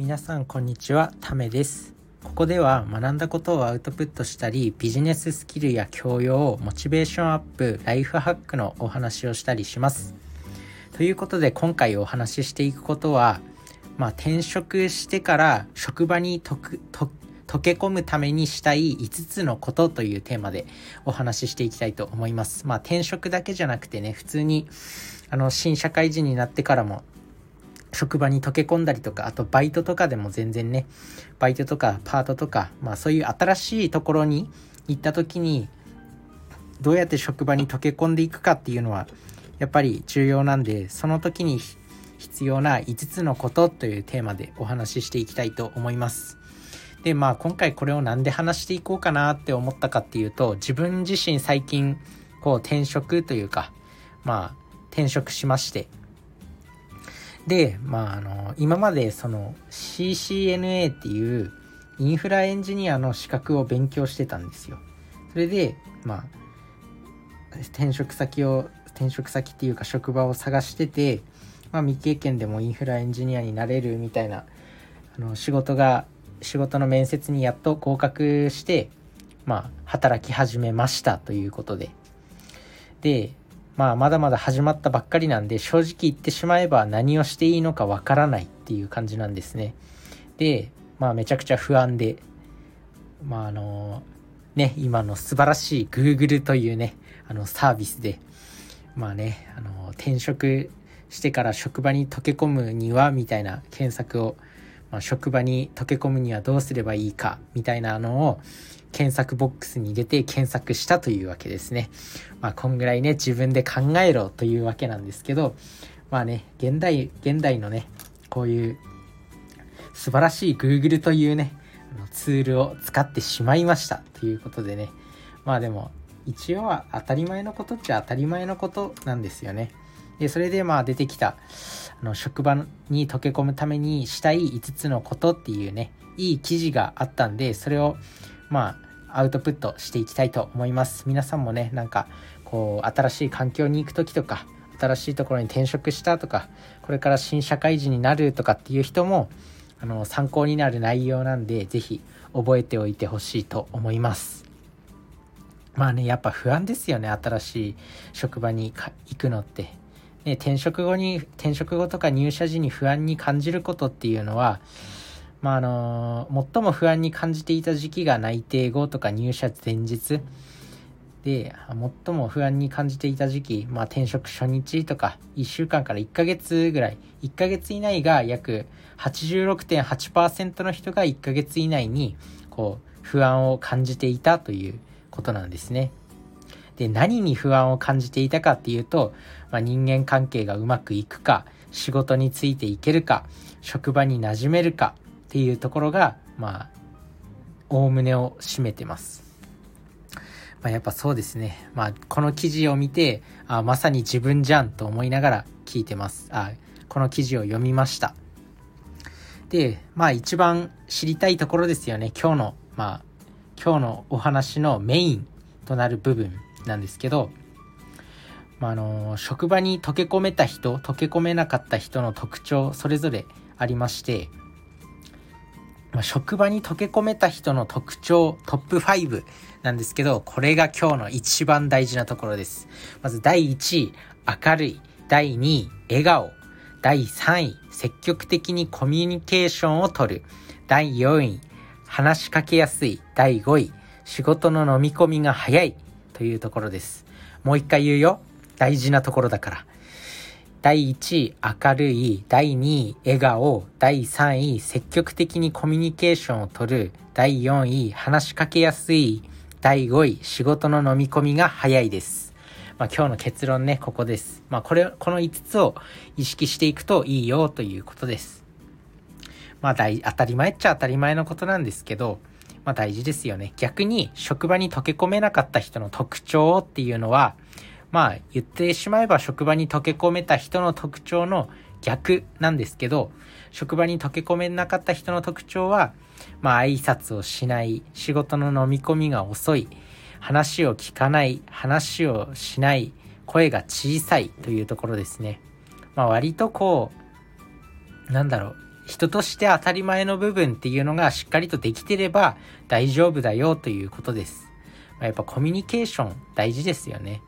皆さんこんにちはためですここでは学んだことをアウトプットしたりビジネススキルや教養モチベーションアップライフハックのお話をしたりしますということで今回お話ししていくことはまあ転職してから職場にとくと溶け込むためにしたい5つのことというテーマでお話ししていきたいと思います。まあ転職だけじゃなくてね、普通にあの新社会人になってからも職場に溶け込んだりとか、あとバイトとかでも全然ね、バイトとかパートとか、まあそういう新しいところに行った時に、どうやって職場に溶け込んでいくかっていうのは、やっぱり重要なんで、その時に必要な5つのことというテーマでお話ししていきたいと思います。で、まあ今回これを何で話していこうかなって思ったかっていうと、自分自身最近、こう転職というか、まあ転職しまして、で、まああの、今までその CCNA っていうインフラエンジニアの資格を勉強してたんですよ。それで、まあ、転職先を、転職先っていうか職場を探してて、まあ未経験でもインフラエンジニアになれるみたいな、あの、仕事が仕事の面接にやっと合格して、まあ、働き始めましたということで。で、まあ、まだまだ始まったばっかりなんで、正直言ってしまえば何をしていいのかわからないっていう感じなんですね。で、まあ、めちゃくちゃ不安で、まあ、あの、ね、今の素晴らしい Google というね、あのサービスで、まあね、あの、転職してから職場に溶け込むには、みたいな検索をまあ、職場に溶け込むにはどうすればいいかみたいなのを検索ボックスに入れて検索したというわけですね。まあ、こんぐらいね、自分で考えろというわけなんですけど、まあね、現代、現代のね、こういう素晴らしい Google というね、ツールを使ってしまいましたということでね。まあでも、一応は当たり前のことっちゃ当たり前のことなんですよね。で、それでまあ出てきた、あの、職場に溶け込むためにしたい5つのことっていうね、いい記事があったんで、それを、まあ、アウトプットしていきたいと思います。皆さんもね、なんか、こう、新しい環境に行く時とか、新しいところに転職したとか、これから新社会人になるとかっていう人も、あの、参考になる内容なんで、是非覚えておいてほしいと思います。まあね、やっぱ不安ですよね、新しい職場に行くのって。ね、転職後に、転職後とか入社時に不安に感じることっていうのは、まあ、あの最も不安に感じていた時期が内定後とか入社前日で、最も不安に感じていた時期、まあ、転職初日とか1週間から1ヶ月ぐらい、1ヶ月以内が約86.8%の人が1ヶ月以内に、こう、不安を感じていたということなんですね。で、何に不安を感じていたかっていうと、まあ、人間関係がうまくいくか、仕事についていけるか、職場に馴染めるかっていうところが、まあ、おおむねを占めてます。まあ、やっぱそうですね。まあ、この記事を見て、あまさに自分じゃんと思いながら聞いてます。あこの記事を読みました。で、まあ一番知りたいところですよね。今日の、まあ、今日のお話のメインとなる部分なんですけど、まあ、あの職場に溶け込めた人溶け込めなかった人の特徴それぞれありまして、まあ、職場に溶け込めた人の特徴トップ5なんですけどこれが今日の一番大事なところです。まず第1位明るい。第2位笑顔。第3位積極的にコミュニケーションをとる。第4位話しかけやすい。第5位仕事の飲み込みが早い。というところです。もう一回言うよ。大事なところだから。第1位、明るい。第2位、笑顔。第3位、積極的にコミュニケーションをとる。第4位、話しかけやすい。第5位、仕事の飲み込みが早いです。まあ、今日の結論ね、ここです。まあ、これ、この5つを意識していくといいよということです。まあ、大、当たり前っちゃ当たり前のことなんですけど、まあ大事ですよね。逆に職場に溶け込めなかった人の特徴っていうのは、まあ言ってしまえば職場に溶け込めた人の特徴の逆なんですけど、職場に溶け込めなかった人の特徴は、まあ挨拶をしない、仕事の飲み込みが遅い、話を聞かない、話をしない、声が小さいというところですね。まあ割とこう、なんだろう、人として当たり前の部分っていうのがしっかりとできてれば大丈夫だよということです。まあ、やっぱコミュニケーション大事ですよね。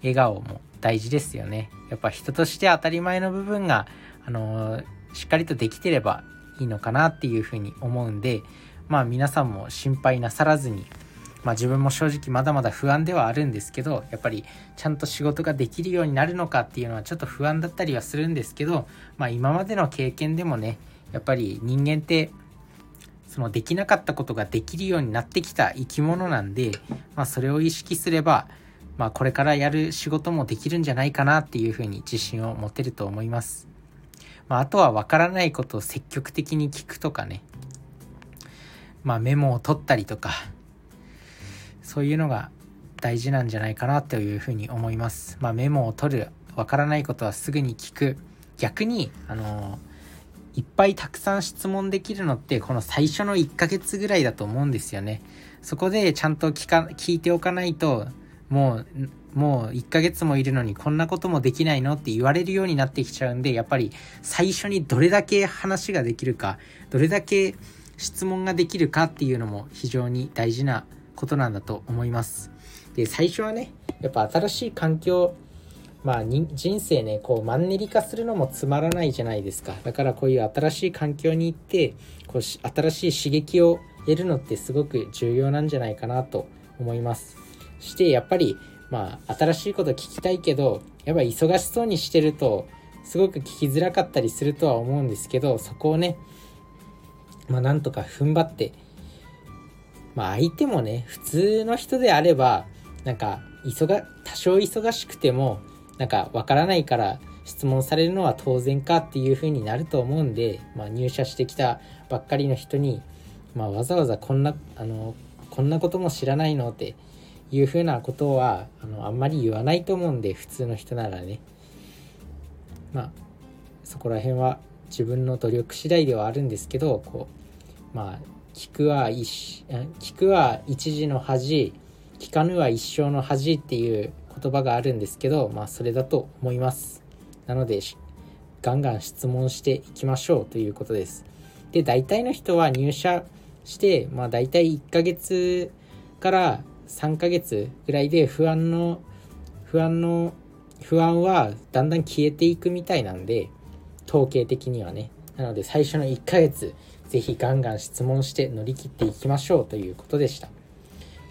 笑顔も大事ですよね。やっぱ人として当たり前の部分が、あのー、しっかりとできてればいいのかなっていうふうに思うんで、まあ皆さんも心配なさらずに、まあ自分も正直まだまだ不安ではあるんですけど、やっぱりちゃんと仕事ができるようになるのかっていうのはちょっと不安だったりはするんですけど、まあ今までの経験でもね、やっぱり人間ってそのできなかったことができるようになってきた生き物なんで、まあそれを意識すれば、まあこれからやる仕事もできるんじゃないかなっていうふうに自信を持てると思います。まああとはわからないことを積極的に聞くとかね、まあメモを取ったりとか、そういうのが大事なんじゃないかなというふうに思います。まあメモを取る、わからないことはすぐに聞く。逆に、あのいっぱいたくさん質問できるのってこの最初の1ヶ月ぐらいだと思うんですよね。そこでちゃんと聞か、聞いておかないと、もう、もう1ヶ月もいるのにこんなこともできないのって言われるようになってきちゃうんで、やっぱり最初にどれだけ話ができるか、どれだけ質問ができるかっていうのも非常に大事なことなんだと思います。で、最初はね、やっぱ新しい環境、まあ人生ね、こうマンネリ化するのもつまらないじゃないですか。だからこういう新しい環境に行って、こう新しい刺激を得るのってすごく重要なんじゃないかなと思います。してやっぱり、まあ新しいこと聞きたいけど、やっぱ忙しそうにしてると、すごく聞きづらかったりするとは思うんですけど、そこをね、まあなんとか踏ん張って、まあ相手もね、普通の人であれば、なんか、急が、多少忙しくても、なんかわからないから質問されるのは当然かっていう風になると思うんで、まあ、入社してきたばっかりの人に、まあ、わざわざこんなあのこんなことも知らないのっていう風なことはあのあんまり言わないと思うんで普通の人ならね。まあそこら辺は自分の努力次第ではあるんですけどこうまあ聞くは一聞くは一時の恥聞かぬは一生の恥っていう言葉があるんですけど、まあそれだと思います。なので、ガンガン質問していきましょうということです。で、大体の人は入社して、まあ大体1ヶ月から3ヶ月ぐらいで不安の、不安の、不安はだんだん消えていくみたいなんで、統計的にはね。なので最初の1ヶ月、ぜひガンガン質問して乗り切っていきましょうということでした。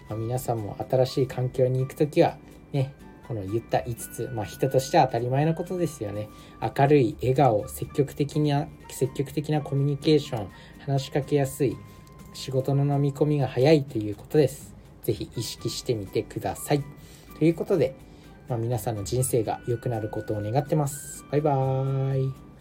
まあ、皆さんも新しい環境に行くときは、ね、この言った5つ、まあ、人としては当たり前のことですよね。明るい、笑顔、積極的な、積極的なコミュニケーション、話しかけやすい、仕事の飲み込みが早いということです。ぜひ意識してみてください。ということで、まあ、皆さんの人生が良くなることを願ってます。バイバーイ。